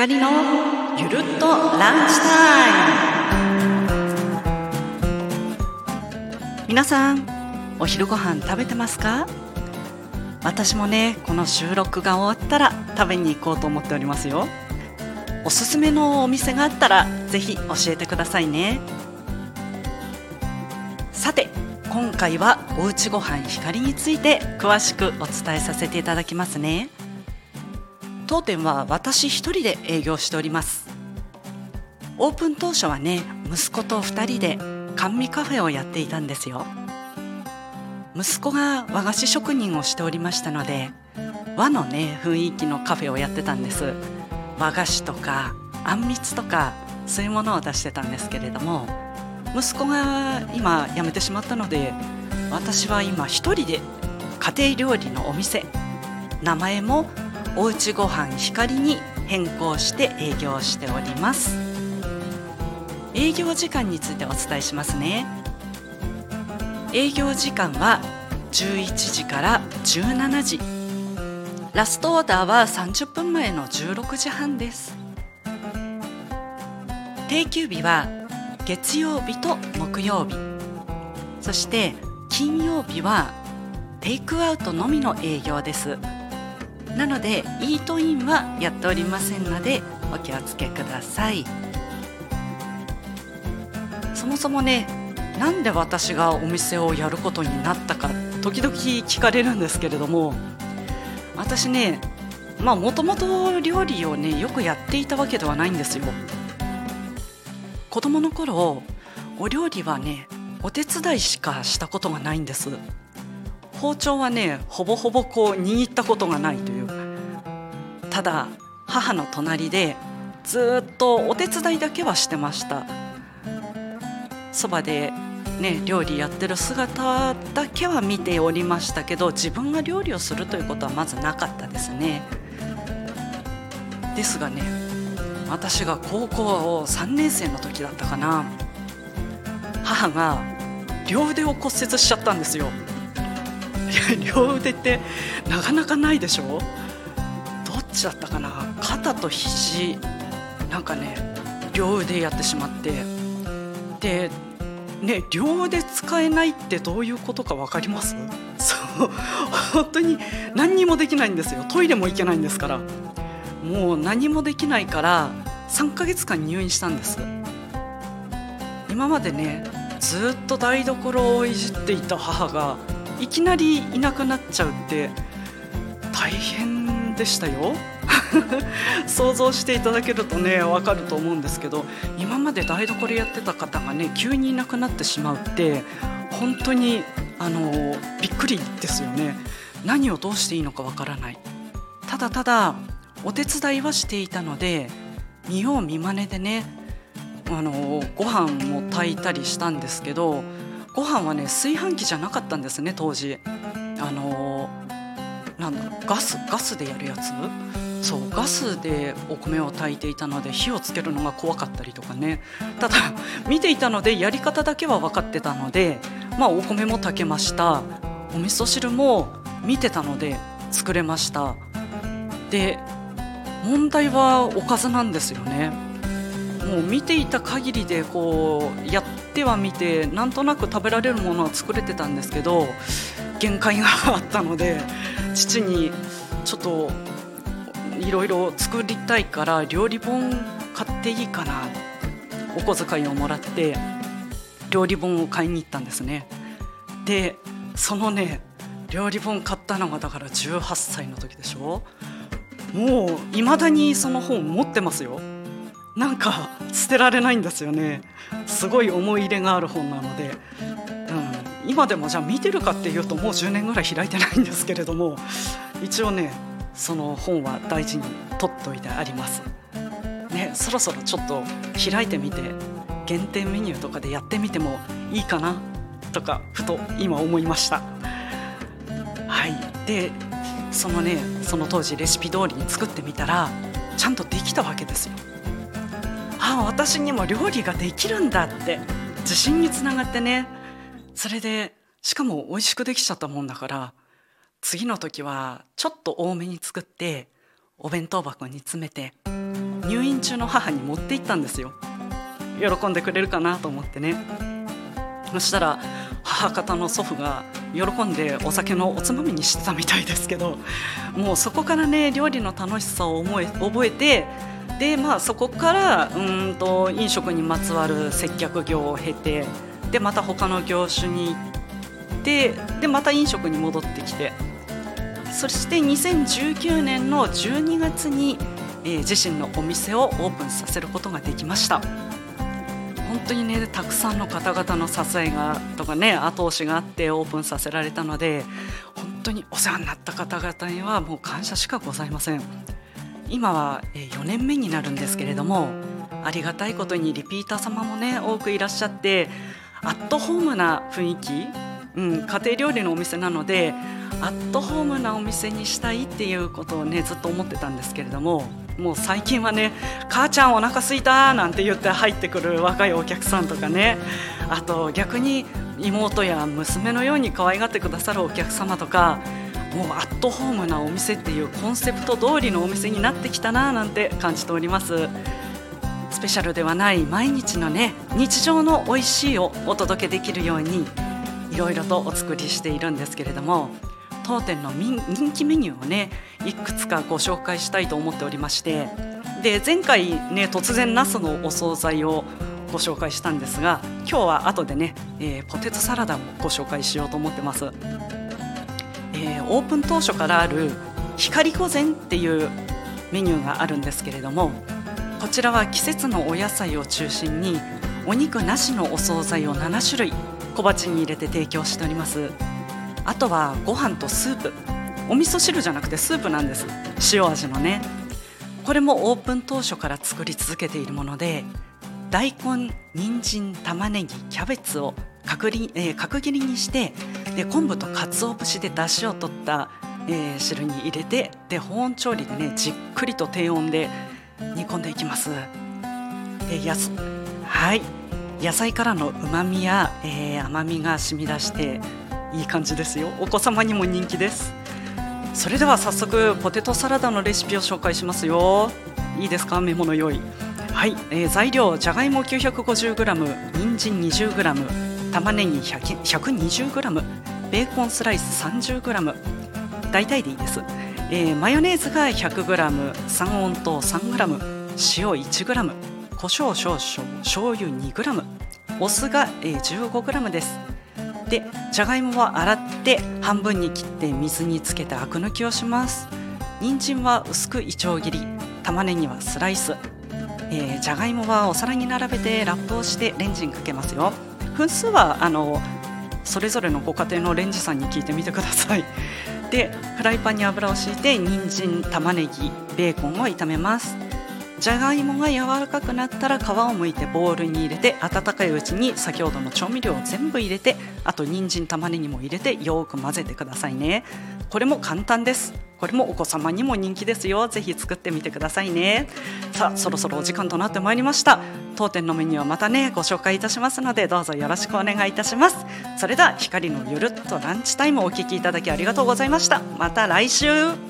光のゆるっとランチタイム。皆さんお昼ご飯食べてますか？私もねこの収録が終わったら食べに行こうと思っておりますよ。おすすめのお店があったらぜひ教えてくださいね。さて今回はおうちごはん光について詳しくお伝えさせていただきますね。当店は私一人で営業しております。オープン当初はね息子と2人で甘味カフェをやっていたんですよ。息子が和菓子職人をしておりましたので和のね雰囲気のカフェをやってたんです。和菓子とかあんみつとかそういうものを出してたんですけれども息子が今辞めてしまったので私は今一人で家庭料理のお店名前もおうちごはん光に変更して営業しております。営業時間についてお伝えしますね。営業時間は11時から17時。ラストオーダーは30分前の16時半です。定休日は月曜日と木曜日。そして金曜日はテイクアウトのみの営業です。なのでイートインはやっておりませんのでお気をつけください。そもそもねなんで私がお店をやることになったか時々聞かれるんですけれども私ねまあもともと料理をねよくやっていたわけではないんですよ。子供の頃お料理はねお手伝いしかしたことがないんです。包丁はねほぼほぼこう握ったことがないというただ母の隣でずっとお手伝いだけはしてました。そばでね料理やってる姿だけは見ておりましたけど自分が料理をするということはまずなかったですね。ですがね私が高校を3年生の時だったかな。母が両腕を骨折しちゃったんですよ。両腕ってなかなかないでしょ？どっちだったかな？肩と肘なんかね両腕やってしまって。でね両腕使えないってどういうことか分かります？そう。本当に何にもできないんですよ。トイレも行けないんですから。もう何もできないから3ヶ月間入院したんです。今までねずっと台所をいじっていた母がいきなりいなくなっちゃうって大変でしたよ。想像していただけるとね分かると思うんですけど今まで台所やってた方がね急にいなくなってしまうって本当にあのびっくりですよね。何をどうしていいのかわからない。ただただお手伝いはしていたので見よう見まねでねあのご飯も炊いたりしたんですけどご飯はね炊飯器じゃなかったんですね当時。あのなんだろガスガスでやるやつ？そうガスでお米を炊いていたので火をつけるのが怖かったりとかね。ただ見ていたのでやり方だけは分かってたのでまあお米も炊けました。お味噌汁も見てたので作れました。で問題はおかずなんですよね。もう見ていた限りでこうやってはみてなんとなく食べられるものは作れてたんですけど限界があったので父にちょっといろいろ作りたいから料理本買っていいかなお小遣いをもらって料理本を買いに行ったんですね。でそのね料理本買ったのがだから18歳の時でしょ？もういまだにその本持ってますよ。なんか捨てられないんですよね。すごい思い入れがある本なので、うん、今でもじゃあ見てるかっていうともう10年ぐらい開いてないんですけれども一応ねその本は大事に取っといてあります。ねそろそろちょっと開いてみて限定メニューとかでやってみてもいいかなとかふと今思いました。はい。でそのねその当時レシピ通りに作ってみたらちゃんとできたわけですよ。あ私にも料理ができるんだって自信につながってね。それでしかも美味しくできちゃったもんだから次の時はちょっと多めに作ってお弁当箱に詰めて入院中の母に持って行ったんですよ。喜んでくれるかなと思ってね。そしたら母方の祖父が喜んでお酒のおつまみにしてたみたいですけどもうそこからね料理の楽しさを思え覚えてでまあそこからうんと飲食にまつわる接客業を経てでまた他の業種に行ってでまた飲食に戻ってきてそして2019年の12月に、えー、自身のお店をオープンさせることができました。本当にねたくさんの方々の支えがとかね後押しがあってオープンさせられたので本当にお世話になった方々にはもう感謝しかございません今は4年目になるんですけれどもありがたいことにリピーター様もね多くいらっしゃってアットホームな雰囲気、うん、家庭料理のお店なのでアットホームなお店にしたいっていうことをねずっと思ってたんですけれどももう最近はね「母ちゃんお腹すいた」なんて言って入ってくる若いお客さんとかねあと逆に妹や娘のように可愛がってくださるお客様とかもうアットホームなお店っていうコンセプト通りのお店になってきたななんて感じております。スペシャルではない毎日のね日常の美味しいをお届けできるようにいろいろとお作りしているんですけれども当店の人気メニューをねいくつかご紹介したいと思っておりましてで前回ね突然ナスのお惣菜をご紹介したんですが今日は後でね、えー、ポテトサラダをご紹介しようと思ってます、えー、オープン当初からある光御膳っていうメニューがあるんですけれどもこちらは季節のお野菜を中心にお肉なしのお惣菜を7種類小鉢に入れて提供しております。あとはご飯とスープ。お味噌汁じゃなくてスープなんです。塩味のね。これもオープン当初から作り続けているもので大根人参玉ねぎキャベツを角切,、えー、角切りにしてで昆布と鰹節で出汁を取った、えー、汁に入れてで保温調理でねじっくりと低温で煮込んでいきます。でやすはい。野菜からのうまみや、えー、甘みが染み出していい感じですよ。お子様にも人気です。それでは早速ポテトサラダのレシピを紹介しますよ。いいですか？メモの用意。はい、えー、材料じゃがいも 950g 人参 20g 玉ねぎ 120g ベーコンスライス 30g 大体でいいです、えー、マヨネーズが 100g 三温糖 3g 塩 1g 胡椒少々醤油 2g お酢が 15g です。でじゃがいもは洗って半分に切って水につけてアク抜きをします。人参は薄くいちょう切り玉ねぎはスライス、えー、じゃがいもはお皿に並べてラップをしてレンジにかけますよ。分数はあのそれぞれのご家庭のレンジさんに聞いてみてください。でフライパンに油を敷いて人参玉ねぎベーコンを炒めます。じゃがいもが柔らかくなったら皮を剥いてボウルに入れて温かいうちに先ほどの調味料を全部入れてあと人参玉ねぎも入れてよく混ぜてくださいね。これも簡単です。これもお子様にも人気ですよ。ぜひ作ってみてくださいね。さあそろそろお時間となってまいりました。当店のメニューはまたねご紹介いたしますのでどうぞよろしくお願いいたします。それでは光のゆるっとランチタイムお聞きいただきありがとうございました。また来週。